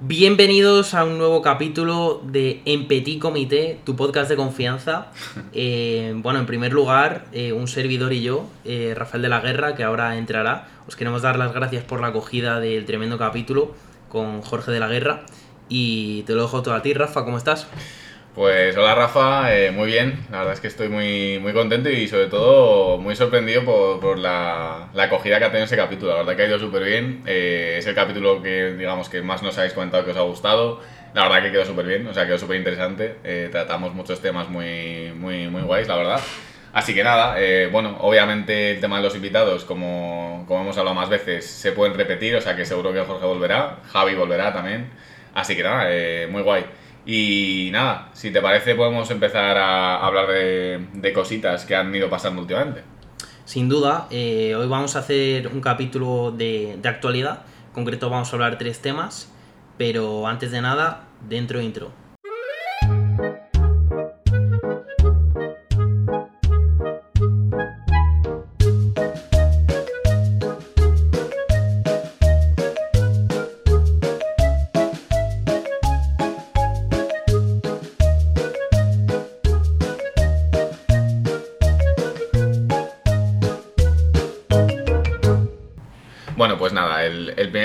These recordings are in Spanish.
Bienvenidos a un nuevo capítulo de En Petit Comité, tu podcast de confianza. Eh, bueno, en primer lugar, eh, un servidor y yo, eh, Rafael de la Guerra, que ahora entrará. Os queremos dar las gracias por la acogida del tremendo capítulo con Jorge de la Guerra. Y te lo dejo todo a ti, Rafa, ¿cómo estás? Pues hola Rafa, eh, muy bien, la verdad es que estoy muy, muy contento y sobre todo muy sorprendido por, la, la, acogida que ha tenido ese capítulo, la verdad que ha ido súper bien, eh, es el capítulo que digamos que más nos habéis comentado que os ha gustado, la verdad que quedó súper bien, o sea, quedó súper interesante, eh, tratamos muchos temas muy, muy, muy guays, la verdad. Así que nada, bueno, obviamente el tema de los invitados, como, como hemos hablado más veces, se pueden repetir, o sea que seguro que Jorge volverá, Javi volverá también, así que nada, muy guay. Y nada, si te parece podemos empezar a hablar de, cositas que han ido pasando últimamente. Sin duda, eh, hoy vamos a hacer un capítulo de, de, actualidad. En concreto vamos a hablar tres temas, pero antes de nada, dentro intro.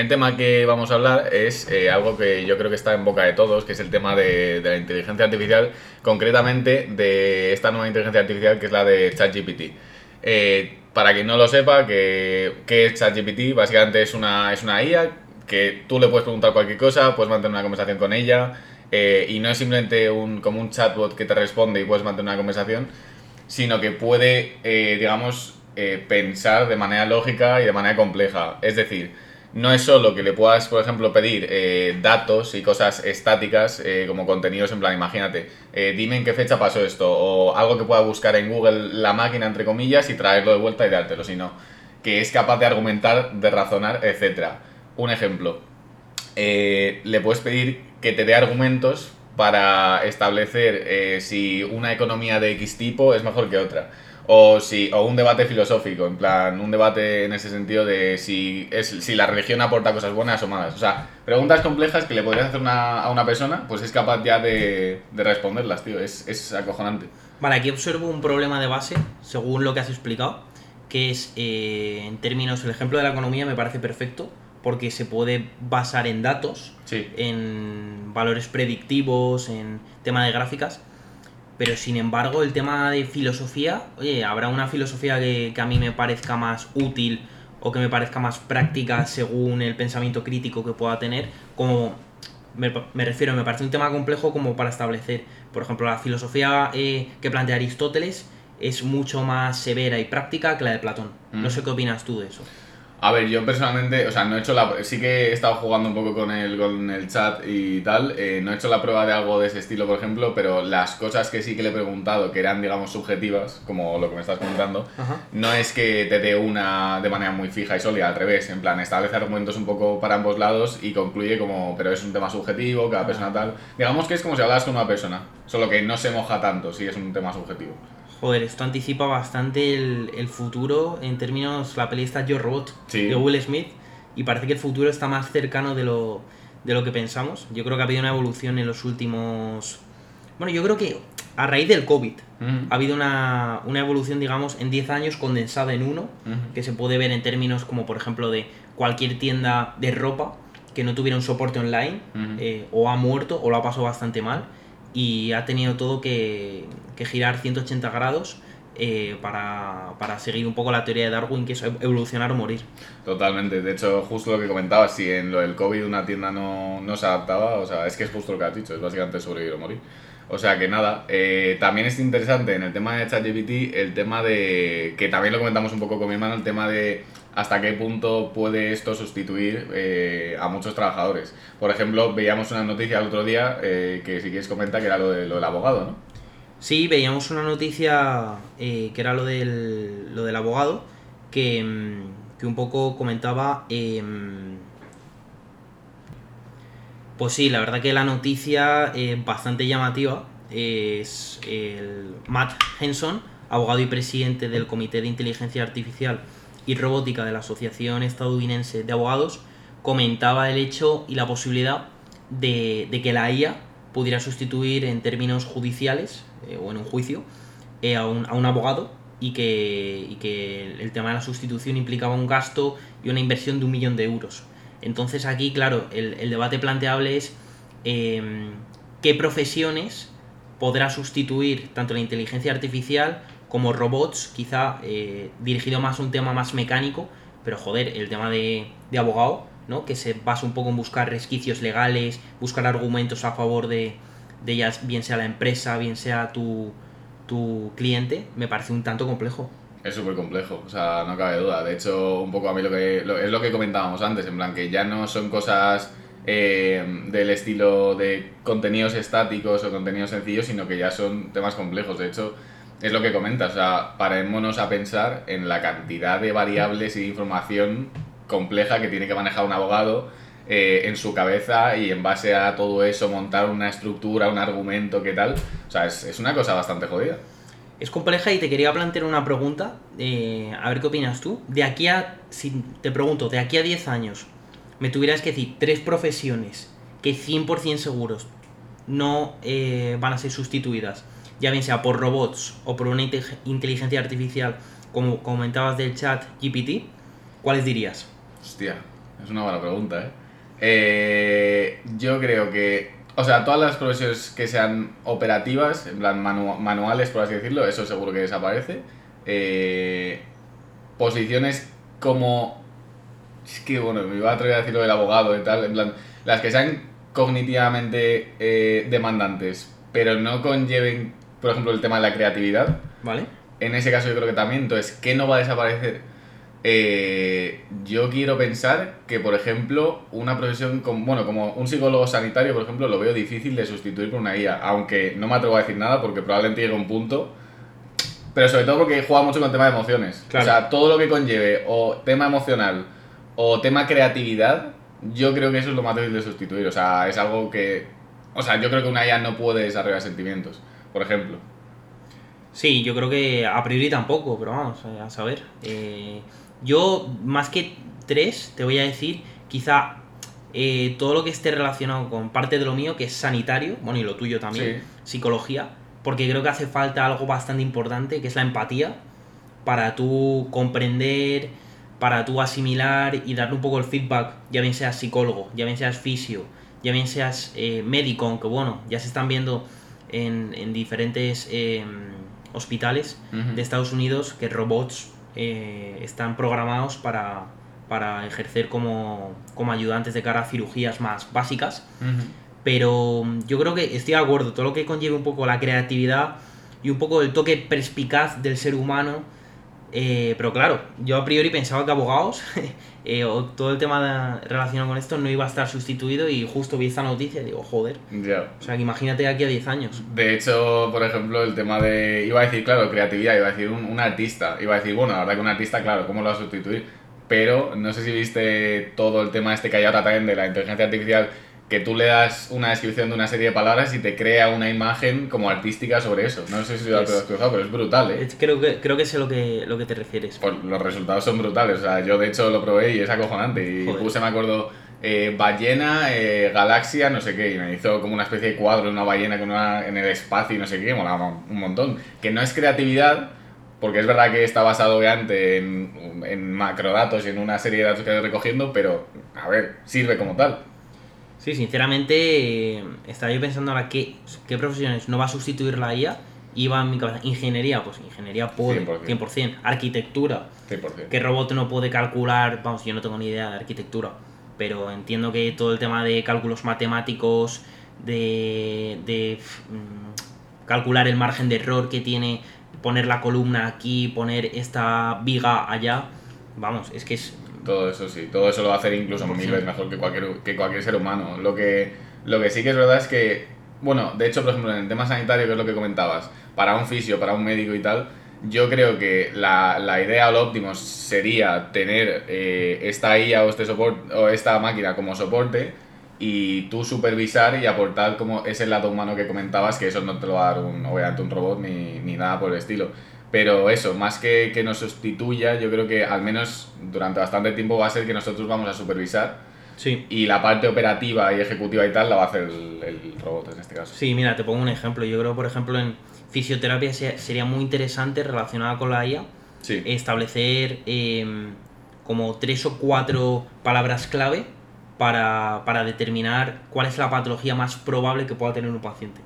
Tema que vamos a hablar es eh, algo que yo creo que está en boca de todos, que es el tema de, de, la inteligencia artificial, concretamente de esta nueva inteligencia artificial que es la de ChatGPT. Eh, para quien no lo sepa, ¿qué, qué es ChatGPT? Básicamente es una, es una IA que tú le puedes preguntar cualquier cosa, puedes mantener una conversación con ella, eh, y no es simplemente un, como un chatbot que te responde y puedes mantener una conversación, sino que puede, eh, digamos, eh, pensar de manera lógica y de manera compleja. Es decir, no es solo que le puedas, por ejemplo, pedir eh, datos y cosas estáticas eh, como contenidos en plan, imagínate, eh, dime en qué fecha pasó esto, o algo que pueda buscar en Google la máquina, entre comillas, y traerlo de vuelta y dártelo, sino que es capaz de argumentar, de razonar, etc. Un ejemplo, le puedes pedir que te dé argumentos para establecer si una economía de X tipo es mejor que otra o, si, o un debate filosófico, en plan, un debate en ese sentido de si, es, si la religión aporta cosas buenas o malas. O sea, preguntas complejas que le podrías hacer una, a una persona, pues es capaz ya de, de responderlas, tío. Es, es, acojonante. Vale, aquí observo un problema de base, según lo que has explicado, que es, eh, en términos, el ejemplo de la economía me parece perfecto, porque se puede basar en datos, sí. en valores predictivos, en tema de gráficas pero sin embargo, el tema de filosofía, oye, habrá una filosofía que, que, a mí me parezca más útil o que me parezca más práctica según el pensamiento crítico que pueda tener, como me, me refiero, me parece un tema complejo como para establecer. Por ejemplo, la filosofía eh, que plantea Aristóteles es mucho más severa y práctica que la de Platón. Mm. No sé qué opinas tú de eso. A ver, yo personalmente, o sea, no he hecho la. Sí que he estado jugando un poco con el, con el chat y tal. Eh, no he hecho la prueba de algo de ese estilo, por ejemplo, pero las cosas que sí que le he preguntado, que eran, digamos, subjetivas, como lo que me estás comentando, Ajá. no es que te dé una de manera muy fija y sólida, al revés. En plan, establece argumentos un poco para ambos lados y concluye como, pero es un tema subjetivo, cada persona tal. Digamos que es como si hablas con una persona, solo que no se moja tanto si es un tema subjetivo. Joder, esto anticipa bastante el, el, futuro en términos, la peli está Yo Robot sí. de Will Smith y parece que el futuro está más cercano de lo, de lo que pensamos. Yo creo que ha habido una evolución en los últimos... Bueno, yo creo que a raíz del COVID Mm. ha habido una, una, evolución, digamos, en 10 años condensada en uno, Mm. que se puede ver en términos como, por ejemplo, de cualquier tienda de ropa que no tuviera un soporte online, Mm. eh, o ha muerto o lo ha pasado bastante mal y ha tenido todo que, que girar 180 grados eh, para, para, seguir un poco la teoría de Darwin, que es evolucionar o morir. Totalmente, de hecho, justo lo que comentabas, si en lo del COVID una tienda no, no se adaptaba, o sea, es que es justo lo que has dicho, es básicamente sobrevivir o morir. O sea que nada, eh, también es interesante en el tema de ChatGPT el tema de, que también lo comentamos un poco con mi hermano, el tema de hasta qué punto puede esto sustituir eh, a muchos trabajadores. Por ejemplo, veíamos una noticia el otro día que si quieres comenta que era lo, de, lo del abogado, ¿no? Sí, veíamos una noticia eh, que era lo del, lo del abogado, que, que un poco comentaba... Eh, pues sí, la verdad que la noticia es bastante llamativa. Es el Matt Henson, abogado y presidente del Comité de Inteligencia Artificial y Robótica de la Asociación Estadounidense de Abogados, comentaba el hecho y la posibilidad de, de que la IA pudiera sustituir en términos judiciales eh, o en un juicio eh, a, un, a un abogado y que, y que el tema de la sustitución implicaba un gasto y una inversión de un millón de euros. Entonces aquí, claro, el, el debate planteable es em, qué profesiones podrá sustituir tanto la inteligencia artificial como robots, quizá eh, dirigido más a un tema más mecánico, pero joder, el tema de, de abogado, ¿no? que se basa un poco en buscar resquicios legales, buscar argumentos a favor de, de ellas, bien sea la empresa, bien sea tu, tu cliente, me parece un tanto complejo. Es súper complejo, o sea, no cabe duda. De hecho, un poco a mí lo que lo- es lo que comentábamos antes, en plan que ya no son cosas eh, del estilo de contenidos estáticos o contenidos sencillos, sino que ya son temas complejos. De hecho, es lo que comentas, o sea, parémonos a pensar en la cantidad de variables y de información compleja que tiene que manejar un abogado eh, en su cabeza y en base a todo eso montar una estructura, un argumento, qué tal. O sea, es, es una cosa bastante jodida. Es compleja y te quería plantear una pregunta, eh, a ver qué opinas tú. De aquí a, si te pregunto, de aquí a 10 años, me tuvieras que decir tres profesiones que 100% seguros no eh, van a ser sustituidas, ya bien sea por robots o por una inte- inteligencia artificial, como comentabas del chat GPT, ¿cuáles dirías? Hostia, es una buena pregunta, ¿eh? Eh, Yo creo que, o sea, todas las profesiones que sean operativas, en plan manu- manuales, por así decirlo, eso seguro que desaparece. Eh, posiciones como... Es que, bueno, me iba a atrever a decir lo del abogado y tal, en plan, las que sean cognitivamente eh, demandantes, pero no conlleven, por ejemplo, el tema de la creatividad, ¿Vale? en ese caso yo creo que también. Entonces, ¿qué no va a desaparecer? Eh, yo quiero pensar que, por ejemplo, una profesión como, bueno, como un psicólogo sanitario, por ejemplo, lo veo difícil de sustituir por una guía, aunque no me atrevo a decir nada porque probablemente llegue un punto, pero sobre todo porque juega mucho con el tema de emociones. Claro. O sea, todo lo que conlleve o tema emocional o tema creatividad, yo creo que eso es lo más difícil de sustituir. O sea, es algo que, o sea, yo creo que una IA no puede desarrollar sentimientos, por ejemplo. Sí, yo creo que a priori tampoco, pero vamos a saber. Eh, yo, más que tres, te voy a decir, quizá eh, todo lo que esté relacionado con parte de lo mío, que es sanitario, bueno, y lo tuyo también, psicología, porque creo que hace falta algo bastante importante, que es la empatía, para tú comprender, para tú asimilar y darle un poco el feedback, ya bien seas psicólogo, ya bien seas fisio, ya bien seas eh, médico, aunque bueno, ya se están viendo en, en diferentes eh, hospitales de Estados Unidos que robots eh, están programados para, para ejercer como, como ayudantes de cara a cirugías más básicas. Pero mm, yo creo que estoy de acuerdo, todo lo que conlleve un poco la creatividad y un poco el toque perspicaz del ser humano. Eh, pero claro, yo a priori pensaba que abogados eh, o todo el tema de- relacionado con esto no iba a estar sustituido y justo vi esta noticia y digo, joder. Ya. O sea, que imagínate aquí a 10 años. De hecho, por ejemplo, el tema de. Iba a decir, claro, creatividad, iba a decir un, un artista. Iba a decir, bueno, la verdad que un artista, claro, ¿cómo lo va a sustituir? Pero no sé si viste todo el tema este que hay ahora también de la inteligencia artificial, que tú le das una descripción de una serie de palabras y te crea una imagen como artística sobre eso. No sé si lo has cruzado, pero es brutal, ¿eh? Es- Creo que, creo que sé lo que, lo que te refieres. Pues los resultados son brutales. O sea, yo de hecho lo probé y es acojonante. Y Joder. puse, me acuerdo, eh, ballena, eh, galaxia, no sé qué. Y me hizo como una especie de cuadro de una ballena con una, en el espacio y no sé qué. Molaba un montón. Que no es creatividad, porque es verdad que está basado obviamente en, en macrodatos y en una serie de datos que estoy recogiendo, pero a ver, sirve como tal. Sí, sinceramente, eh, estaba yo pensando ahora qué, qué profesiones no va a sustituir la IA. Iba en mi cabeza, ingeniería, pues ingeniería puede, 100%. 100%. Arquitectura, 100%. ¿Qué robot no puede calcular? Vamos, yo no tengo ni idea de arquitectura, pero entiendo que todo el tema de cálculos matemáticos, de, de mm, calcular el margen de error que tiene, poner la columna aquí, poner esta viga allá, vamos, es que es... Todo eso sí, todo eso lo va a hacer incluso 100%. mil veces mejor que cualquier, que cualquier ser humano. Lo que, lo que sí que es verdad es que, bueno, de hecho, por ejemplo, en el tema sanitario, que es lo que comentabas, para un fisio, para un médico y tal, yo creo que la, la idea o lo óptimo sería tener eh, esta IA o, este soporte, o esta máquina como soporte y tú supervisar y aportar como ese lado humano que comentabas, que eso no te lo va a dar un, obviamente un robot ni, ni nada por el estilo. Pero eso, más que que nos sustituya, yo creo que al menos durante bastante tiempo va a ser que nosotros vamos a supervisar Sí. Y la parte operativa y ejecutiva y tal la va a hacer el, el robot en este caso. Sí, mira, te pongo un ejemplo. Yo creo, por ejemplo, en fisioterapia se- sería muy interesante relacionada con la IA Sí. establecer em, como tres o cuatro palabras clave para, para determinar cuál es la patología más probable que pueda tener un paciente.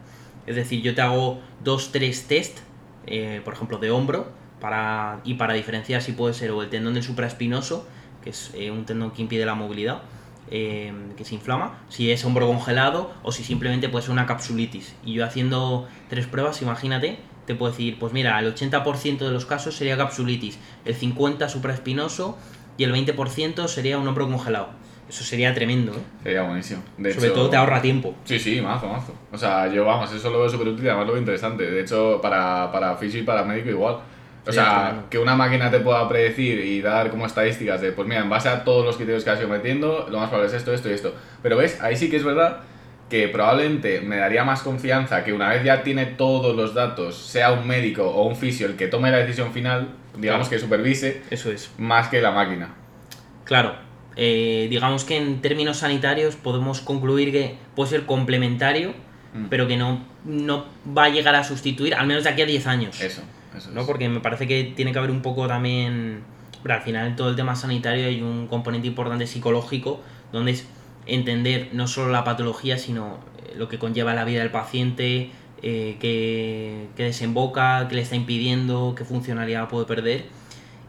Es decir, yo te hago dos, tres test, eh, por ejemplo, de hombro, para, y para diferenciar si puede ser o el tendón del supraespinoso, que es eh, un tendón que impide la movilidad, eh, que se inflama, si es hombro congelado o si simplemente puede ser una capsulitis. Y yo haciendo tres pruebas, imagínate, te puedo decir, pues mira, el 80% de los casos sería capsulitis, el 50% supraespinoso y el 20% sería un hombro congelado. Eso sería tremendo, ¿eh? Sería buenísimo. De Sobre hecho- todo te ahorra tiempo. Sí, sí, mazo, mazo. O sea, yo, vamos, eso lo veo súper útil y además lo veo interesante. De hecho, para, para fisio y para médico igual. O Sí, sea, tremendo. que una máquina te pueda predecir y dar como estadísticas de, pues mira, en base a todos los criterios que has ido metiendo, lo más probable es esto, esto y esto. Pero ves, ahí sí que es verdad que probablemente me daría más confianza que una vez ya tiene todos los datos, sea un médico o un fisio el que tome la decisión final, digamos Claro. que supervise, Eso es. más que la máquina. Claro, eh, digamos que en términos sanitarios podemos concluir que puede ser complementario, Mm. pero que no, no va a llegar a sustituir, al menos de aquí a 10 años. Eso, eso ¿no? es. Porque me parece que tiene que haber un poco también. Pero al final, en todo el tema sanitario hay un componente importante psicológico, donde es entender no solo la patología, sino eh, lo que conlleva la vida del paciente, eh, qué, qué desemboca, qué le está impidiendo, qué funcionalidad puede perder.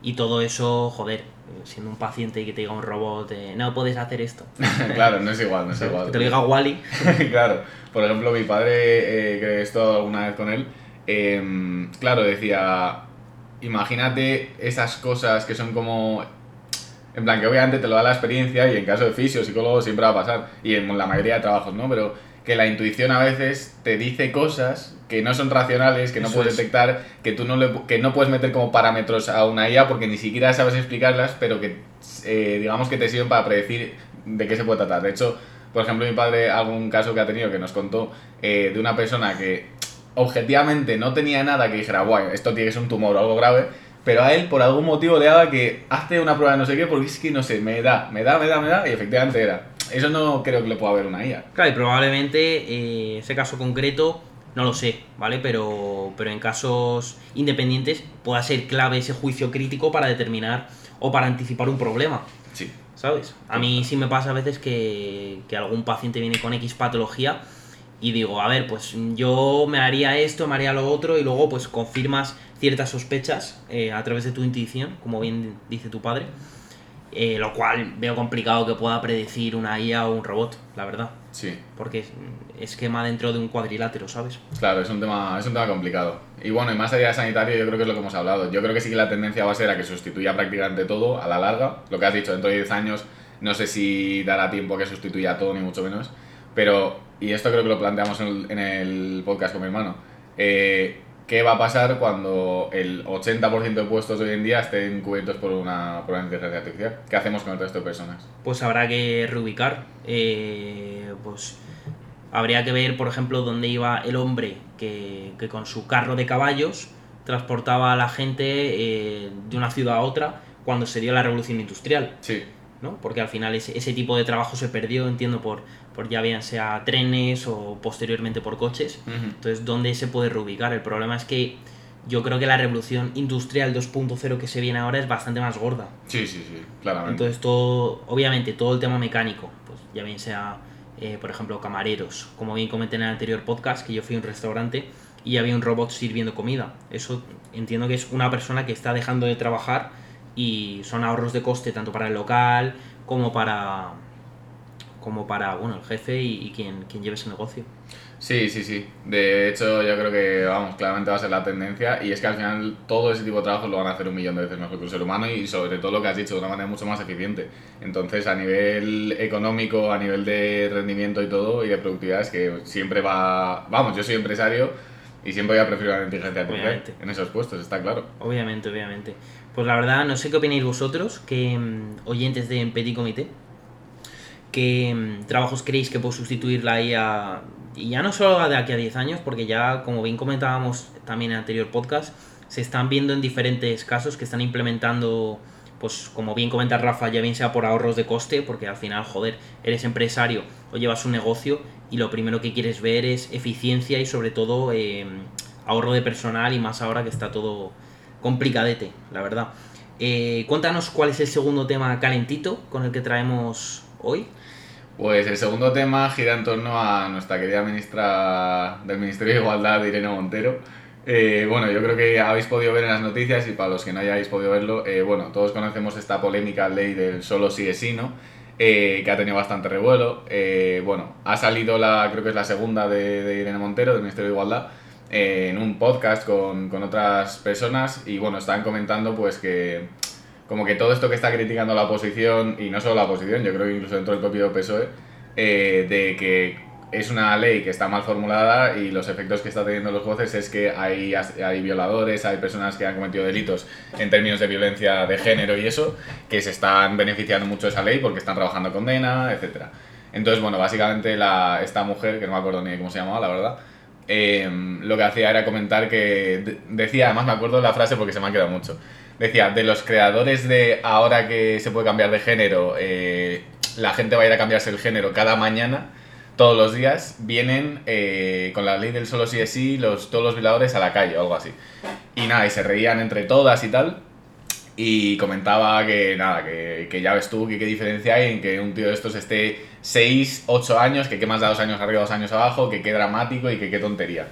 Y todo eso, joder, siendo un paciente y que te diga un robot, eh, no puedes hacer esto. claro, no es igual, no es igual. Que te lo diga Wally. claro, por ejemplo, mi padre, eh, que he estado alguna vez con él, eh, claro, decía, imagínate esas cosas que son como... En plan, que obviamente te lo da la experiencia y en caso de fisio, psicólogo, siempre va a pasar, y en la mayoría de trabajos, ¿no? Pero que la intuición a veces te dice cosas que no son racionales, que no Eso puedes es. detectar, que tú no, le, que no puedes meter como parámetros a una IA porque ni siquiera sabes explicarlas, pero que eh, digamos que te sirven para predecir de qué se puede tratar. De hecho, por ejemplo, mi padre, algún caso que ha tenido que nos contó eh, de una persona que objetivamente no tenía nada que dijera, guay, esto tiene que ser un tumor o algo grave, pero a él por algún motivo le daba que hace una prueba de no sé qué porque es que no sé, me da, me da, me da, me da, y efectivamente era. Eso no creo que le pueda haber una IA. Claro, y probablemente eh, ese caso concreto, no lo sé, ¿vale? Pero, pero en casos independientes pueda ser clave ese juicio crítico para determinar o para anticipar un problema, Sí. ¿sabes? A mí sí me pasa a veces que, que algún paciente viene con X patología y digo, a ver, pues yo me haría esto, me haría lo otro, y luego pues confirmas ciertas sospechas eh, a través de tu intuición, como bien dice tu padre. Eh, lo cual veo complicado que pueda predecir una IA o un robot, la verdad. Sí, Porque es esquema dentro de un cuadrilátero, ¿sabes? claro, es un tema, es un tema complicado. Y bueno, y más allá de sanitario, yo creo que es lo que hemos hablado. Yo creo que sí que la tendencia va a ser a que sustituya prácticamente todo a la larga. Lo que has dicho, dentro de 10 años, no sé si dará tiempo a que sustituya todo, ni mucho menos. Pero, y esto creo que lo planteamos en el, en el podcast con mi hermano, eh, ¿qué va a pasar cuando el 80% de puestos de hoy en día estén cubiertos por una, por una inteligencia artificial? ¿Qué hacemos con el resto de personas? Pues habrá que reubicar. eh, pues habría que ver, por ejemplo, dónde iba el hombre que, que con su carro de caballos transportaba a la gente eh, de una ciudad a otra cuando se dio la revolución industrial. Sí, ¿no? Porque al final ese, ese tipo de trabajo se perdió, entiendo, por, por ya bien sea trenes o posteriormente por coches. Entonces, ¿dónde se puede reubicar? El problema es que yo creo que la revolución industrial 2.0 que se viene ahora es bastante más gorda. sí, sí, sí, claramente. Entonces, todo, obviamente, todo el tema mecánico, pues ya bien sea, eh, por ejemplo, camareros, como bien comenté en el anterior podcast, que yo fui a un restaurante y había un robot sirviendo comida. Eso entiendo que es una persona que está dejando de trabajar y son ahorros de coste tanto para el local como para como para bueno el jefe y, y quien, quien lleve ese negocio. Sí, sí, sí. De hecho, yo creo que, vamos, claramente va a ser la tendencia y es que al final todo ese tipo de trabajos lo van a hacer un millón de veces mejor que un ser humano y sobre todo lo que has dicho, de una manera mucho más eficiente. Entonces, a nivel económico, a nivel de rendimiento y todo y de productividad, es que siempre va... Vamos, yo soy empresario y siempre voy a preferir la inteligencia artificial en esos puestos, está claro. Obviamente, obviamente. Pues la verdad, no sé qué opináis vosotros, que mm, oyentes de Petit Comité, qué mm, trabajos creéis que puede sustituir la IA, y ya no solo de aquí a 10 años, porque ya, como bien comentábamos también en el anterior podcast, se están viendo en diferentes casos que están implementando pues como bien comenta Rafa, ya bien sea por ahorros de coste, porque al final, joder, eres empresario o llevas un negocio y lo primero que quieres ver es eficiencia y sobre todo eh, ahorro de personal y más ahora que está todo complicadete, la verdad. Eh, cuéntanos cuál es el segundo tema calentito con el que traemos hoy. Pues el segundo tema gira en torno a nuestra querida ministra del Ministerio de Igualdad, Irene Montero. Eh, bueno, yo creo que habéis podido ver en las noticias y para los que no hayáis podido verlo, eh, bueno, todos conocemos esta polémica ley del solo sí es sí, ¿no? Eh, que ha tenido bastante revuelo. bueno, ha salido la, creo que es la segunda de, Irene Montero, del Ministerio de Igualdad, en un podcast con, con otras personas y bueno, están comentando pues que como que todo esto que está criticando la oposición, y no solo la oposición, yo creo que incluso dentro del propio PSOE, eh, de que es una ley que está mal formulada y los efectos que está teniendo los jueces es que hay, hay violadores, hay personas que han cometido delitos en términos de violencia de género y eso, que se están beneficiando mucho de esa ley porque están trabajando condena, etc. Entonces, bueno, básicamente la, esta mujer, que no me acuerdo ni cómo se llamaba, la verdad, eh, lo que hacía era comentar que decía, además me acuerdo la frase porque se me ha quedado mucho, decía, de los creadores de ahora que se puede cambiar de género, eh, la gente va a ir a cambiarse el género cada mañana, todos los días, vienen eh, con la ley del solo sí es sí, los, todos los violadores a la calle o algo así. Y nada, y se reían entre todas y tal. Y comentaba que nada, que, que ya ves tú que qué diferencia hay en que un tío de estos esté 6, 8 años, que qué más da dos años arriba, dos años abajo, que qué dramático y que qué tontería.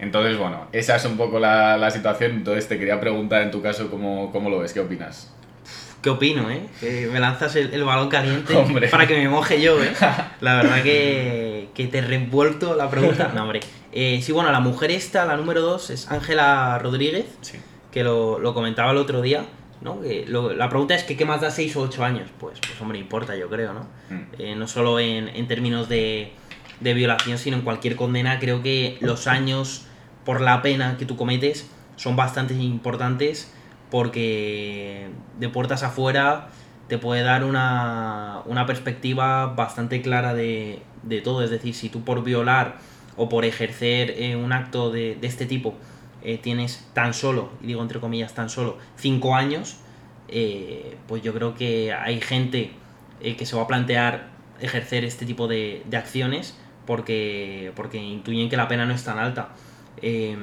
Entonces, bueno, esa es un poco la, la situación. Entonces, te quería preguntar en tu caso cómo, cómo lo ves, qué opinas. ¿Qué opino, eh? Que me lanzas el, el balón caliente para que me moje yo, eh. La verdad que, que te he revuelto la pregunta. No, hombre. Eh, sí, bueno, la mujer esta, la número dos, es Ángela Rodríguez, Sí. que lo, lo comentaba el otro día, ¿no? Que lo- la pregunta es que ¿qué más da 6 o 8 años? Pues, pues hombre, importa, yo creo, ¿no? Mm. Eh, no solo en, en términos de, de violación, sino en cualquier condena, creo que los años por la pena que tú cometes son bastante importantes porque de puertas afuera te puede dar una, una perspectiva bastante clara de, de todo. Es decir, si tú por violar o por ejercer eh, un acto de, de este tipo eh, tienes tan solo, y digo entre comillas tan solo, 5 años, eh, pues yo creo que hay gente eh, que se va a plantear ejercer este tipo de, acciones porque, porque intuyen que la pena no es tan alta. Eh,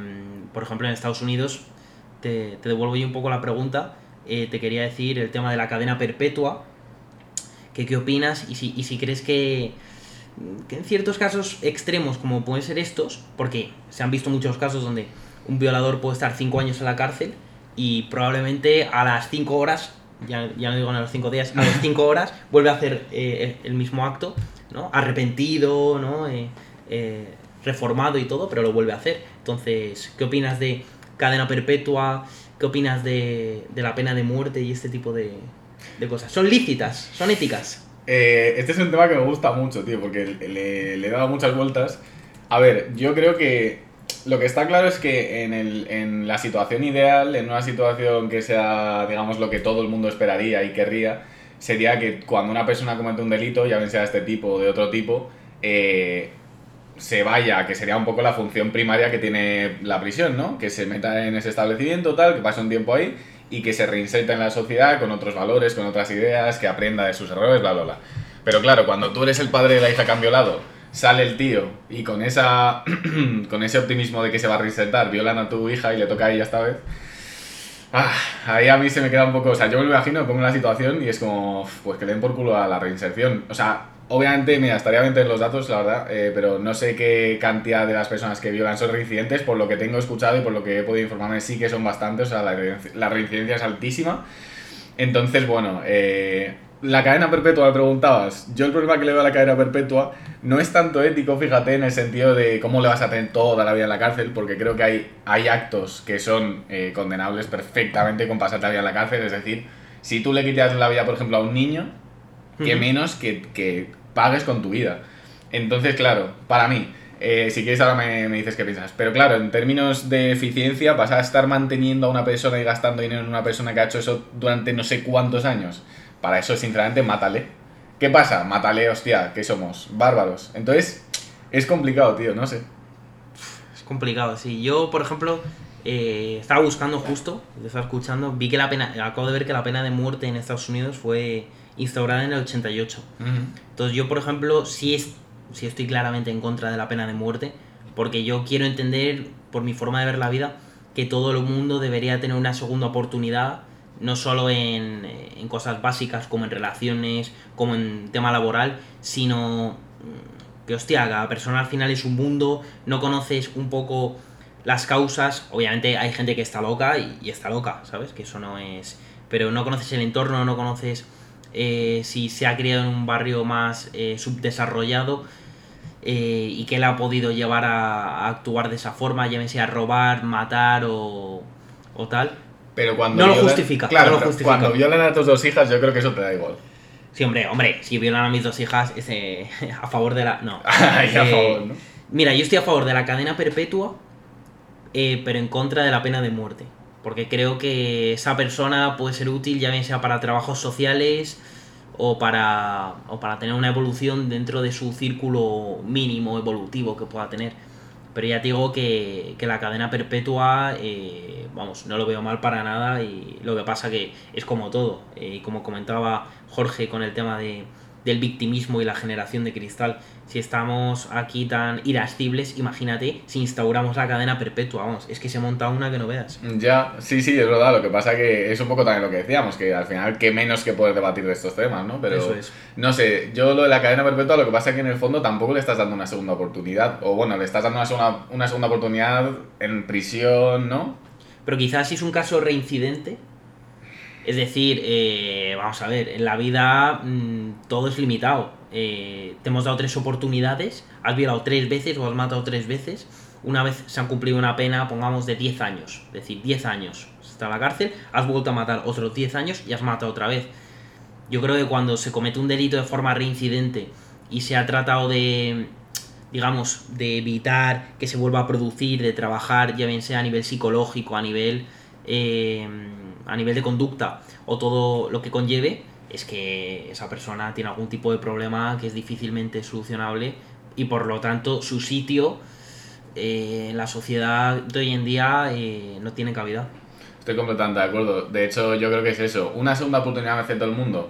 por ejemplo, en Estados Unidos, te, devuelvo yo un poco la pregunta, te quería decir el tema de la cadena perpetua, que qué opinas y si, y si crees que, que en ciertos casos extremos como pueden ser estos, porque se han visto muchos casos donde un violador puede estar 5 años en la cárcel y probablemente a las 5 horas, ya, ya no digo a los 5 días, a las 5 horas vuelve a hacer eh, el mismo acto, ¿no? Arrepentido, ¿no? Eh, eh, reformado y todo, pero lo vuelve a hacer. Entonces, ¿qué opinas de cadena perpetua? ¿Qué opinas de, de la pena de muerte y este tipo de, de cosas? ¿Son lícitas? ¿Son éticas? Eh, este es un tema que me gusta mucho, tío, porque le, le he dado muchas vueltas. A ver, yo creo que lo que está claro es que en, el, en la situación ideal, en una situación que sea, digamos, lo que todo el mundo esperaría y querría, sería que cuando una persona comete un delito, ya bien sea de este tipo o de otro tipo, eh, se vaya, que sería un poco la función primaria que tiene la prisión, ¿no? Que se meta en ese establecimiento, tal, que pase un tiempo ahí y que se reinserte en la sociedad con otros valores, con otras ideas, que aprenda de sus errores, bla, bla, bla. Pero claro, cuando tú eres el padre de la hija que han violado, sale el tío y con, esa, con ese optimismo de que se va a reinsertar, violan a tu hija y le toca a ella esta vez. Ah, ahí a mí se me queda un poco, o sea, yo me lo imagino, me pongo en la situación y es como, pues que le den por culo a la reinserción. O sea, obviamente, mira, estaría bien tener los datos, la verdad, eh, pero no sé qué cantidad de las personas que violan son reincidentes, por lo que tengo escuchado y por lo que he podido informarme, sí que son bastantes, o sea, la reincidencia es altísima. Entonces, bueno, eh, la cadena perpetua, me preguntabas. Yo el problema que le veo a la cadena perpetua no es tanto ético, fíjate, en el sentido de cómo le vas a tener toda la vida en la cárcel, porque creo que hay, hay actos que son eh, condenables perfectamente con pasarte la vida en la cárcel. Es decir, si tú le quitas la vida, por ejemplo, a un niño, que menos que, que pagues con tu vida. Entonces, claro, para mí, eh, si quieres ahora me, me dices qué piensas. Pero claro, en términos de eficiencia, vas a estar manteniendo a una persona y gastando dinero en una persona que ha hecho eso durante no sé cuántos años. Para eso, sinceramente, mátale. ¿Qué pasa? Mátale, hostia, ¿qué somos? Bárbaros. Entonces, es complicado, tío, no sé. Es complicado, sí. Yo, por ejemplo, eh, estaba buscando justo, estaba escuchando, vi que la pena, acabo de ver que la pena de muerte en Estados Unidos fue instaurada en el 88. Entonces yo, por ejemplo, sí, es, sí estoy claramente en contra de la pena de muerte, porque yo quiero entender, por mi forma de ver la vida, que todo el mundo debería tener una segunda oportunidad, no solo en, en cosas básicas como en relaciones, como en tema laboral, sino que, hostia, cada persona al final es un mundo, no conoces un poco las causas, obviamente hay gente que está loca y, está loca, ¿sabes? Que eso no es... Pero no conoces el entorno, no conoces eh, si se ha criado en un barrio más eh, subdesarrollado eh, y que le ha podido llevar a, actuar de esa forma, llámese a robar, matar o, o tal. Pero cuando no lo violan- justifica, Claro, no lo pero justifica. cuando violan a tus dos hijas, yo creo que eso te da igual. Sí, hombre, hombre, si violan a mis dos hijas, ese, a favor de la... No. A Eh, favor, ¿no? Mira, yo estoy a favor de la cadena perpetua, eh, pero en contra de la pena de muerte. Porque creo que esa persona puede ser útil, ya bien sea para trabajos sociales o para, o para tener una evolución dentro de su círculo mínimo evolutivo que pueda tener. Pero ya te digo que, que la cadena perpetua, eh, vamos, no lo veo mal para nada y lo que pasa que es como todo. Eh, y como comentaba Jorge con el tema de, del victimismo y la generación de cristal, si estamos aquí tan irascibles, imagínate si instauramos la cadena perpetua, vamos, es que se monta una que no veas. Ya, sí, sí, es verdad. Lo que pasa que es un poco también lo que decíamos, que al final, qué menos que poder debatir de estos temas, ¿no? Pero Eso es. no sé, yo lo de la cadena perpetua, lo que pasa es que en el fondo tampoco le estás dando una segunda oportunidad. O bueno, le estás dando una segunda, una segunda oportunidad en prisión, ¿no? Pero quizás si es un caso reincidente, es decir, eh, vamos a ver, en la vida mm, todo es limitado. Eh, te hemos dado tres oportunidades, has violado tres veces o has matado tres veces. Una vez se han cumplido una pena, pongamos, de 10 años. Es decir, 10 años. Está en la cárcel, has vuelto a matar otros 10 años y has matado otra vez. Yo creo que cuando se comete un delito de forma reincidente y se ha tratado de, digamos, de evitar que se vuelva a producir, de trabajar, ya bien sea a nivel psicológico, a nivel, eh, a nivel de conducta o todo lo que conlleve, es que esa persona tiene algún tipo de problema que es difícilmente solucionable y por lo tanto su sitio eh, en la sociedad de hoy en día eh, no tiene cabida. Estoy completamente de acuerdo. De hecho, yo creo que es eso. Una segunda oportunidad merece todo el mundo.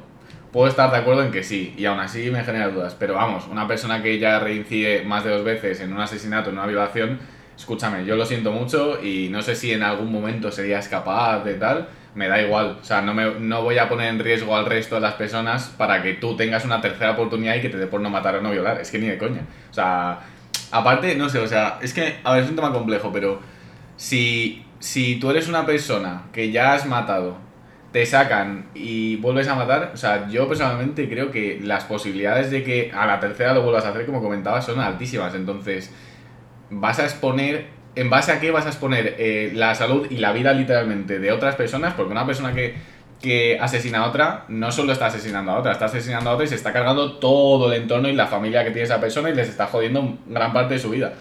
Puedo estar de acuerdo en que sí, y aún así me genera dudas. Pero vamos, una persona que ya reincide más de dos veces en un asesinato, en una violación, escúchame, yo lo siento mucho y no sé si en algún momento serías capaz de tal. Me da igual. O sea, no, me, no voy a poner en riesgo al resto de las personas para que tú tengas una tercera oportunidad y que te dé por no matar o no violar. Es que ni de coña. O sea, aparte, no sé, o sea, es que, a ver, es un tema complejo, pero si, si tú eres una persona que ya has matado, te sacan y vuelves a matar, o sea, yo personalmente creo que las posibilidades de que a la tercera lo vuelvas a hacer, como comentabas, son altísimas. Entonces, vas a exponer, ¿en base a qué vas a exponer eh, la salud y la vida literalmente de otras personas? Porque una persona que, que asesina a otra, no solo está asesinando a otra, está asesinando a otra y se está cargando todo el entorno y la familia que tiene esa persona y les está jodiendo gran parte de su vida.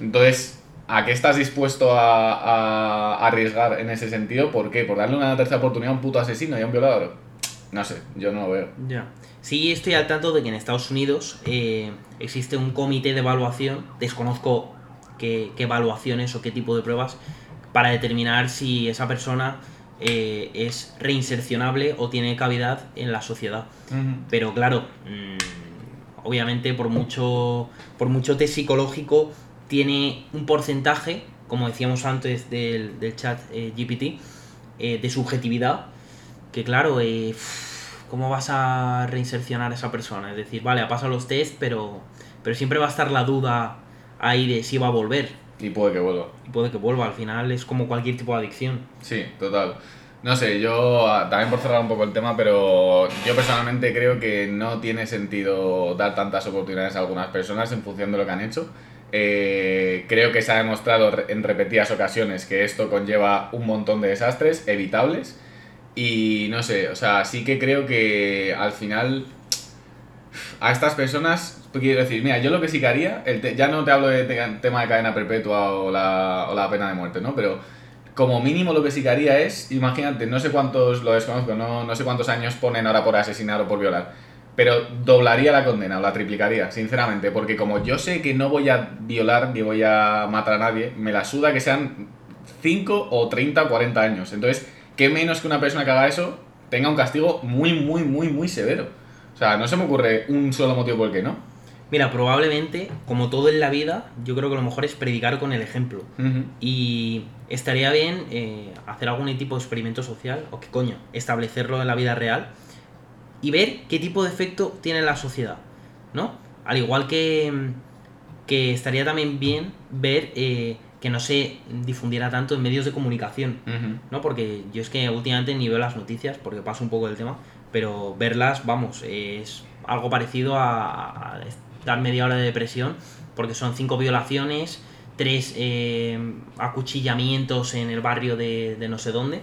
Entonces, ¿a qué estás dispuesto a, a arriesgar en ese sentido? ¿Por qué? ¿Por darle una tercera oportunidad a un puto asesino y a un violador? No sé, yo no lo veo. Ya. Sí, estoy al tanto de que en Estados Unidos eh, existe un comité de evaluación, desconozco qué, qué evaluaciones o qué tipo de pruebas, para determinar si esa persona eh, es reinsercionable o tiene cavidad en la sociedad. Pero claro, mm, obviamente por mucho, por mucho test psicológico tiene un porcentaje, como decíamos antes del, del chat eh, GPT, eh, de subjetividad, que claro, ¿cómo vas a reinsercionar a esa persona? Es decir, vale, ha pasado los test, pero, pero siempre va a estar la duda ahí de si va a volver. Y puede que vuelva. Y puede que vuelva, al final es como cualquier tipo de adicción. Sí, total. No sé, yo ah, también por cerrar un poco el tema, pero yo personalmente creo que no tiene sentido dar tantas oportunidades a algunas personas en función de lo que han hecho. Eh, creo que se ha demostrado en repetidas ocasiones que esto conlleva un montón de desastres evitables. Y no sé, o sea, sí que creo que al final a estas personas, quiero decir, mira, yo lo que sí que haría, el ya no te hablo de te- tema de cadena perpetua o la, o la pena de muerte, ¿no? Pero como mínimo lo que sí haría es, imagínate, no sé cuántos, lo desconozco, no, no sé cuántos años ponen ahora por asesinar o por violar, pero doblaría la condena o la triplicaría, sinceramente, porque como yo sé que no voy a violar ni voy a matar a nadie, me la suda que sean 5 o 30 o 40 años. Entonces, ¿qué menos que una persona que haga eso tenga un castigo muy, muy, muy, muy severo? O sea, no se me ocurre un solo motivo por el que no. Mira, probablemente, como todo en la vida, yo creo que lo mejor es predicar con el ejemplo. Y estaría bien eh, hacer algún tipo de experimento social, o qué coño, establecerlo en la vida real y ver qué tipo de efecto tiene en la sociedad, ¿no? Al igual que, que estaría también bien ver eh, que no se difundiera tanto en medios de comunicación. ¿no? Porque yo es que últimamente ni veo las noticias, porque paso un poco del tema, pero verlas, vamos, es algo parecido a, a estar media hora de depresión, porque son cinco violaciones, tres eh, acuchillamientos en el barrio de, de no sé dónde.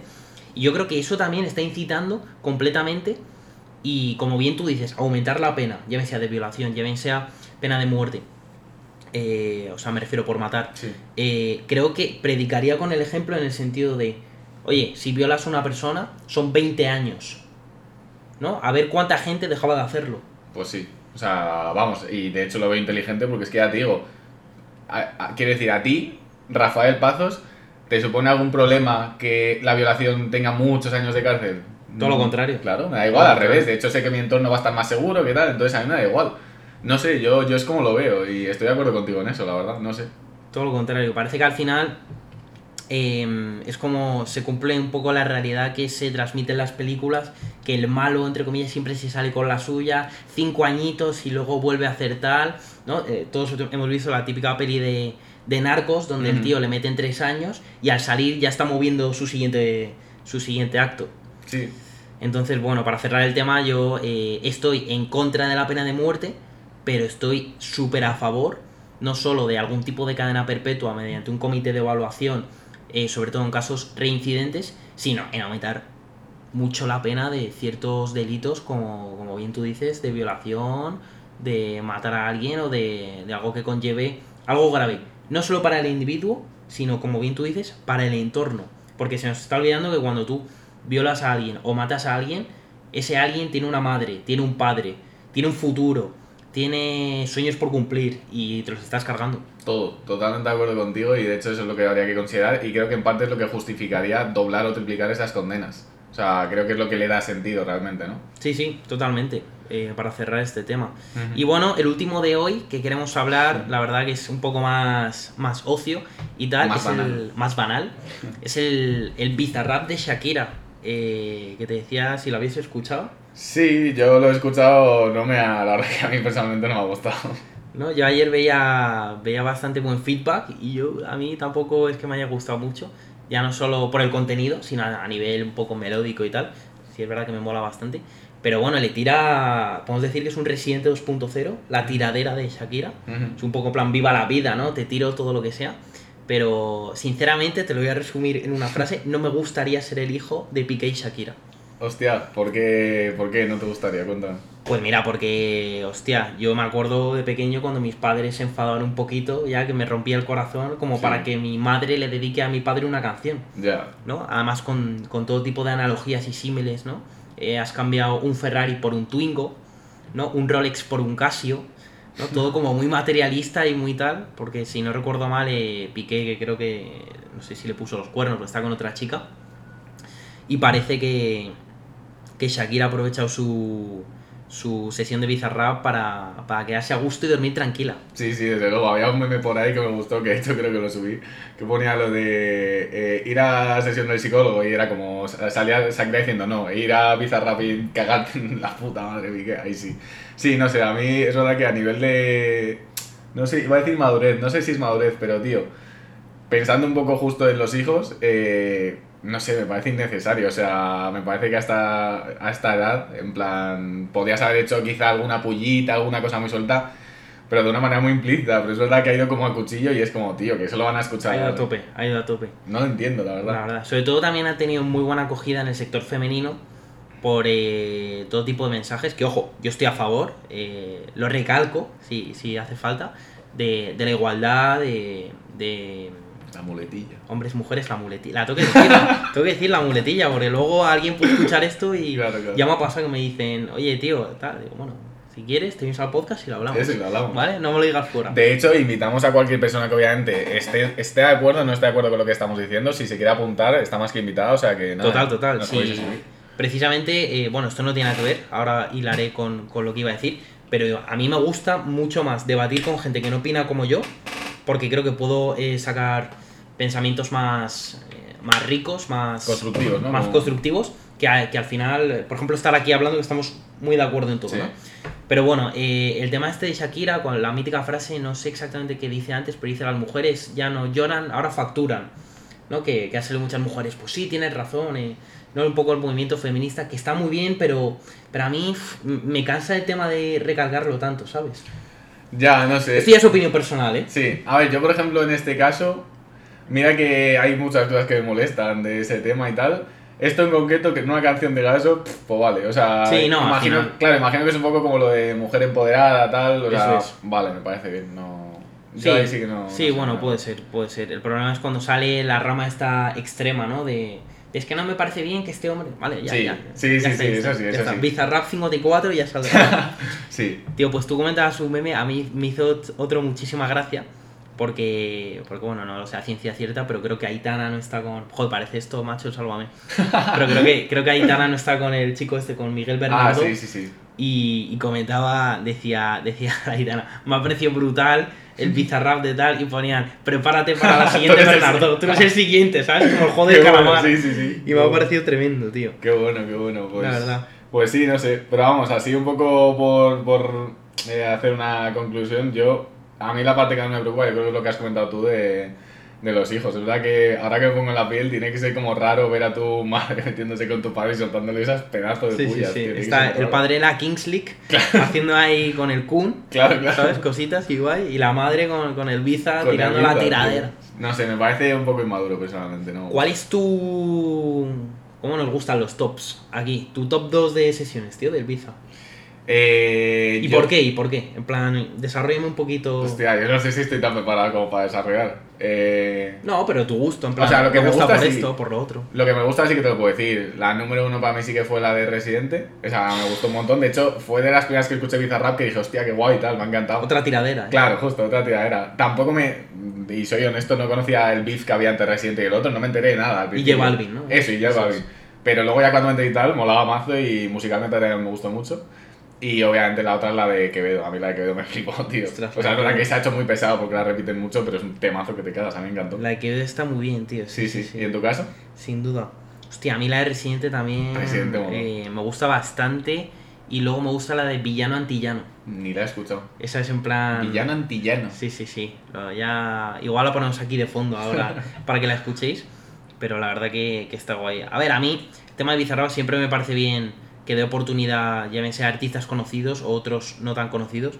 Y yo creo que eso también está incitando completamente y, como bien tú dices, aumentar la pena, ya bien sea de violación, ya bien sea pena de muerte. Eh, o sea, me refiero por matar Sí. eh, creo que predicaría con el ejemplo en el sentido de, oye, si violas a una persona, son 20 años. ¿No? A ver cuánta gente dejaba de hacerlo. Pues sí. O sea, vamos, y de hecho lo veo inteligente porque es que ya te digo, a- a- quiero decir, a ti, Rafael Pazos, ¿te supone algún problema que la violación tenga muchos años de cárcel? Todo lo contrario. Claro, me da igual, al revés. De hecho, sé que mi entorno va a estar más seguro que tal, entonces a mí me da igual. No sé, yo, yo es como lo veo y estoy de acuerdo contigo en eso, la verdad, no sé. Todo lo contrario. Parece que al final eh, es como se cumple un poco la realidad que se transmite en las películas, que el malo, entre comillas, siempre se sale con la suya, cinco añitos y luego vuelve a hacer tal, ¿no? Eh, todos hemos visto la típica peli de, de narcos, donde el tío le meten tres años y al salir ya está moviendo su siguiente, su siguiente acto. Sí, Entonces, bueno, para cerrar el tema, yo eh, estoy en contra de la pena de muerte, pero estoy súper a favor, no solo de algún tipo de cadena perpetua mediante un comité de evaluación, eh, sobre todo en casos reincidentes, sino en aumentar mucho la pena de ciertos delitos, como, como bien tú dices, de violación, de matar a alguien o de, de algo que conlleve algo grave. No solo para el individuo, sino, como bien tú dices, para el entorno. Porque se nos está olvidando que cuando tú violas a alguien o matas a alguien, ese alguien tiene una madre, tiene un padre, tiene un futuro, tiene sueños por cumplir y te los estás cargando. todo, totalmente de acuerdo contigo y de hecho eso es lo que habría que considerar y creo que en parte es lo que justificaría doblar o triplicar esas condenas. O sea, creo que es lo que le da sentido realmente, ¿no? Sí, sí, totalmente. eh, para cerrar este tema. Y bueno, el último de hoy que queremos hablar, la verdad que es un poco más, más ocio y tal, Más es banal. el más banal, es el, el bizarrap de Shakira, eh, que te decía si lo habéis escuchado. Sí, yo lo he escuchado, no me ha, la verdad que a mí personalmente no me ha gustado. ¿no? Yo ayer veía, veía bastante buen feedback y yo a mí tampoco es que me haya gustado mucho, ya no solo por el contenido, sino a, a nivel un poco melódico y tal. Sí es verdad que me mola bastante. Pero bueno, le tira, podemos decir que es un Residente 2.0, la tiradera de Shakira. Es un poco plan viva la vida, ¿no? Te tiro todo lo que sea. Pero sinceramente te lo voy a resumir en una frase, no me gustaría ser el hijo de Piqué y Shakira. Hostia, ¿por qué, ¿por qué no te gustaría? Cuéntame. Pues mira, porque, hostia, yo me acuerdo de pequeño cuando mis padres se enfadaban un poquito, ya que me rompía el corazón, como Sí. para que mi madre le dedique a mi padre una canción, Ya, ¿no? Además con, con todo tipo de analogías y símiles, ¿no? Eh, has cambiado un Ferrari por un Twingo, ¿no? Un Rolex por un Casio, ¿no? Todo como muy materialista y muy tal, porque si no recuerdo mal, eh, Piqué, que creo que, no sé si le puso los cuernos, pero está con otra chica, y parece que, que Shakira ha aprovechado su, su sesión de Bizarrap para, para quedarse a gusto y dormir tranquila. sí, sí, desde luego. Había un meme por ahí que me gustó, que hecho creo que lo subí, que ponía lo de eh, ir a sesión del psicólogo y era como, salía Shakira diciendo no, ir a Bizarrap y cagarte en la puta madre, Piqué, ahí sí. Sí, no sé, a mí es verdad que a nivel de... No sé, iba a decir madurez, no sé si es madurez, pero tío, pensando un poco justo en los hijos, eh, no sé, me parece innecesario. O sea, me parece que hasta a esta edad, en plan, podías haber hecho quizá alguna pullita, alguna cosa muy suelta, pero de una manera muy implícita. Pero es verdad que ha ido como a cuchillo y es como, tío, que eso lo van a Ha escuchar. ido a tope, ha ido a tope. No lo entiendo, la verdad. La verdad. Sobre todo también ha tenido muy buena acogida en el sector femenino por eh, todo tipo de mensajes, que ojo, yo estoy a favor, eh, lo recalco, si, si hace falta, de, de la igualdad, de, de La muletilla. hombres, mujeres, la muletilla. La tengo que decir, la- tengo que decir la muletilla, porque luego alguien puede escuchar esto y Claro, claro. ya me ha pasado que me dicen, oye tío, tal, digo, bueno, Si quieres, te vienes al podcast y lo hablamos. Sí, sí, lo hablamos. ¿Vale? No me lo digas fuera. De hecho, invitamos a cualquier persona que obviamente esté, esté de acuerdo o no esté de acuerdo con lo que estamos diciendo. Si se quiere apuntar, está más que invitado, o sea que nada. Total, total. sí. Precisamente, eh, bueno, esto no tiene nada que ver, ahora hilaré con, con lo que iba a decir, pero a mí me gusta mucho más debatir con gente que no opina como yo, porque creo que puedo eh, sacar pensamientos más, eh, más ricos, más Constructivos, ¿no? más constructivos, que, a- que al final, por ejemplo, estar aquí hablando que estamos muy de acuerdo en todo, Sí. ¿no? Pero bueno, eh, el tema este de Shakira, con la mítica frase, no sé exactamente qué dice antes, pero dice las mujeres ya no lloran, ahora facturan. ¿no? Que, que ha salido muchas mujeres, pues sí, tienes razón, eh, ¿no? Un poco el movimiento feminista, que está muy bien, pero, pero a mí me cansa el tema de recargarlo tanto, ¿sabes? Ya, no sé. Esto ya es opinión personal, ¿eh? Sí, a ver, yo por ejemplo en este caso, mira que hay muchas cosas que me molestan de ese tema y tal. Esto en concreto, que en una canción de pf, pues vale, o sea, Sí, no, imagino, final. claro, imagino que es un poco como lo de mujer empoderada, tal, o sea, Eso es. vale, me parece bien, no... Sí, ahí sí que no... sí, no bueno, no. puede ser, puede ser. El problema es cuando sale la rama esta extrema, ¿no? De, es que no me parece bien que este hombre... Vale, ya, Sí, ya. sí, ya sí, sí, ya eso sí, eso está. sí. Bizarrap 54 y ya saldrá. Sí, Tío, pues tú comentabas un meme, a mí me hizo ot- otro muchísima gracia. Porque, porque bueno, no lo sé a ciencia cierta, pero creo que Aitana no está con. Joder, parece esto, macho, sálvame. Pero creo que, creo que Aitana no está con el chico este, con Miguel ah, Bernardo. sí, sí, sí. y, y comentaba, decía, decía Aitana, me ha parecido brutal el bizarrap de tal, y ponían, prepárate para la siguiente Tú Bernardo, tú eres el siguiente, ¿sabes? Como el Qué bueno, calamar. sí, sí, sí. Y me ha parecido tremendo, tío. Qué bueno, qué bueno, pues... La verdad. Pues sí, no sé, pero vamos, así un poco por, por eh, hacer una conclusión, yo, a mí la parte que más me preocupa, yo creo que es lo que has comentado tú de, de los hijos. Es verdad que ahora que me pongo en la piel, tiene que ser como raro ver a tu madre metiéndose con tu padre y soltándole esas pedazos de Sí, sí, pullas. sí. que Está el padre la Kingslick haciendo ahí con el Kun, Claro, claro. ¿sabes? Cositas y guay. Y la madre con, con el Biza Con tirando la Ibiza, tiradera. tío. No sé, me parece un poco inmaduro personalmente, ¿no? ¿Cuál es tu. ¿Cómo nos gustan los tops? Aquí, tu top 2 de sesiones, tío, del Biza. Eh, ¿Y yo- por qué? ¿Y por qué? En plan, desarrollame un poquito. Hostia, yo no sé si estoy tan preparado como para desarrollar. Eh, No, pero tu gusto, en plan, O sea, lo que me me gusta, gusta, por sí. esto, por lo otro. Lo que me gusta sí que te lo puedo decir. La número uno para mí sí que fue la de Residente. O sea, me gustó un montón. De hecho, fue de las primeras que escuché Bizarrap que dije, hostia, qué guay y tal, me ha encantado. Otra tiradera. ¿eh? Claro, justo, otra tiradera. Tampoco me. Y soy honesto, no conocía el beef que había entre Residente y el otro, no me enteré de nada. Y. J Balvin, ¿no? Eso, y J Balvin. Pero luego ya cuando me enteré y tal, molaba mazo y musicalmente me gustó mucho. Y obviamente la otra es la de Quevedo. A mí la de Quevedo me flipó, tío. Ostras, o sea, la es verdad que se ha hecho muy pesado porque la repiten mucho, pero es un temazo que te quedas. A mí me encantó. La de que está muy bien, tío. Sí, sí, ¿Y en tu caso? Sin duda. Hostia, a mí la de Residente también Residente, mola. eh, me gusta bastante. Y luego me gusta la de Villano Antillano. Ni la he escuchado. Esa es en plan. Villano antillano. Sí, sí, sí. Ya, igual la ponemos aquí de fondo ahora para que la escuchéis. Pero la verdad que, que está guay. A ver, a mí, el tema de Bizarrap siempre me parece bien que dé oportunidad, sea a artistas conocidos o otros no tan conocidos,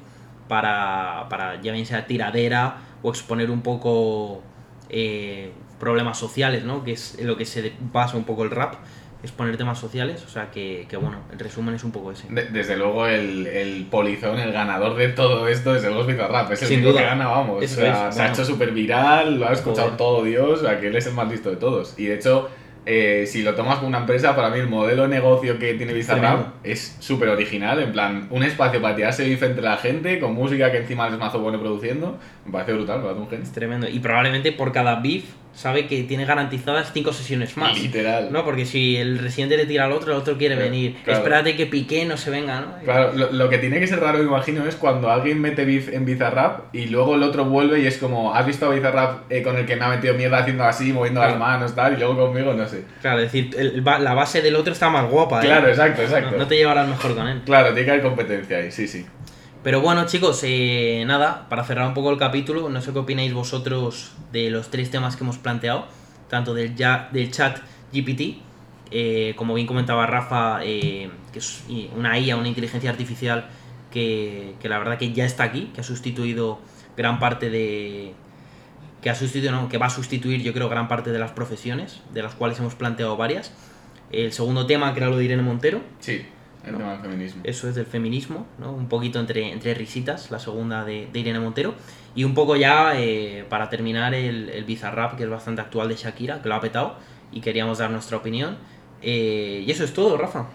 para, para ya bien sea tiradera o exponer un poco eh, problemas sociales, ¿no? Que es lo que se basa un poco el rap, exponer temas sociales. O sea que, que bueno, el resumen es un poco ese. De- desde luego el, el polizón, el ganador de todo esto, desde luego es Bizarrap. Es el Sin único duda. que gana, vamos. O sea, es, se ha hecho súper viral, lo ha escuchado Joder. todo Dios, o sea, que él es el más listo de todos. Y de hecho, eh, si lo tomas como una empresa, para mí el modelo de negocio que tiene Bizarrap es súper original. En plan, un espacio para tirarse beef entre la gente, con música que encima es mazo bueno produciendo. Me parece brutal, parece un. Es tremendo. Y probablemente por cada beef sabe que tiene garantizadas cinco sesiones más. Literal. ¿No? Porque si el residente le tira al otro, el otro quiere venir. claro. Espérate que Piqué no se venga, ¿no? Claro, lo, lo que tiene que ser raro, me imagino, es cuando alguien mete beef en Bizarrap y luego el otro vuelve y es como, ¿has visto a Bizarrap eh, con el que me ha metido mierda haciendo así, moviendo las manos, tal? Y luego conmigo, no sé. Claro, es decir, el- la base del otro está más guapa. ¿eh? Claro, exacto, exacto. No, no te llevarás mejor con él. Claro, tiene que haber competencia ahí, sí, sí. Pero bueno, chicos, eh, nada, para cerrar un poco el capítulo, no sé qué opináis vosotros de los tres temas que hemos planteado, tanto del, ya, del chat GPT, eh, como bien comentaba Rafa, eh, que es una IA, una inteligencia artificial que, la verdad que ya está aquí, que ha sustituido gran parte de... que ha sustituido, que va a sustituir yo creo gran parte de las profesiones, de las cuales hemos planteado varias. El segundo tema, que era lo de Irene Montero, Sí, el No. tema del feminismo. eso es del feminismo, ¿no? Un poquito entre, entre risitas, la segunda de, de Irene Montero. Y un poco ya, eh, para terminar, el, el Bizarrap, que es bastante actual de Shakira, que lo ha petado, y queríamos dar nuestra opinión. Eh, y eso es todo, Rafa.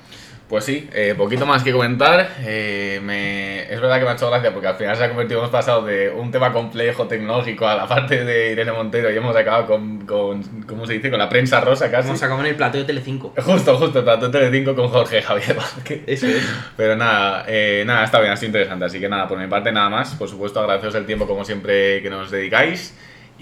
Pues sí, eh, poquito más que comentar. Eh, me... Es verdad que me ha hecho gracia porque al final se ha convertido, hemos pasado de un tema complejo tecnológico a la parte de Irene Montero y hemos acabado con, con ¿cómo se dice? Con la prensa rosa casi. Hemos acabado en el plato de Telecinco. Justo, justo, el plato de Telecinco con Jorge Javier Vázquez. Eso es. Pero nada, eh, nada, está bien, ha sido interesante. Así que nada, por mi parte nada más. Por supuesto, agradeceros el tiempo como siempre que nos dedicáis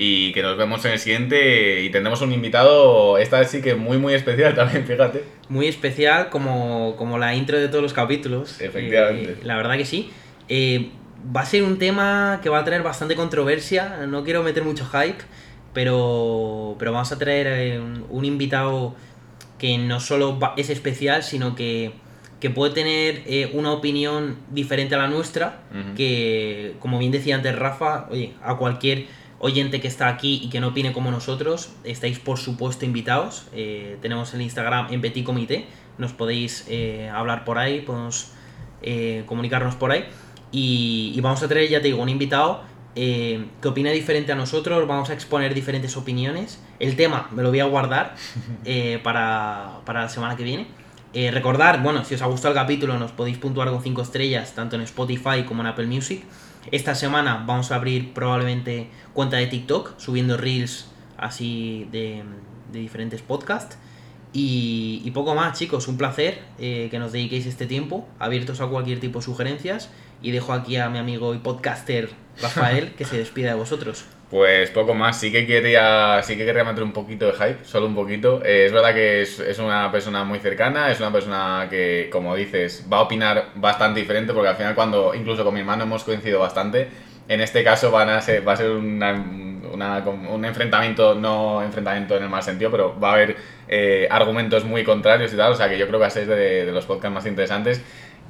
y que nos vemos en el siguiente y tendremos un invitado, esta vez sí que muy muy especial también, fíjate. Muy especial como, como la intro de todos los capítulos. Efectivamente. Eh, la verdad que sí. Eh, va a ser un tema que va a traer bastante controversia, no quiero meter mucho hype, pero, pero vamos a traer eh, un, un invitado que no solo va- es especial, sino que, que puede tener eh, una opinión diferente a la nuestra, que como bien decía antes Rafa, oye, a cualquier oyente que está aquí y que no opine como nosotros, estáis por supuesto invitados. Eh, tenemos el Instagram en Petit Comité, nos podéis eh, hablar por ahí, podemos eh, comunicarnos por ahí. Y, y vamos a traer, ya te digo, un invitado eh, que opina diferente a nosotros, vamos a exponer diferentes opiniones. El tema me lo voy a guardar eh, para, para la semana que viene. Recordar, bueno, si os ha gustado el capítulo, nos podéis puntuar con 5 estrellas, tanto en Spotify como en Apple Music. Esta semana vamos a abrir probablemente cuenta de TikTok, subiendo reels así de, diferentes podcasts. Y, y poco más, chicos, un placer eh, que nos dediquéis este tiempo, abiertos a cualquier tipo de sugerencias. Y dejo aquí a mi amigo y podcaster Rafael que se despida de vosotros. Pues poco más, sí que quería, sí que quería meter un poquito de hype, solo un poquito. Eh, es verdad que es, una persona muy cercana, es una persona que, como dices, va a opinar bastante diferente, porque al final cuando, incluso con mi hermano hemos coincidido bastante, en este caso van a ser, va a ser una- un enfrentamiento, no enfrentamiento en el mal sentido, pero va a haber eh, argumentos muy contrarios y tal, o sea que yo creo que va ser de, de los podcasts más interesantes.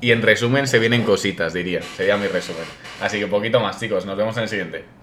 Y en resumen, se vienen cositas, diría, sería mi resumen. Así que poquito más, chicos, nos vemos en el siguiente.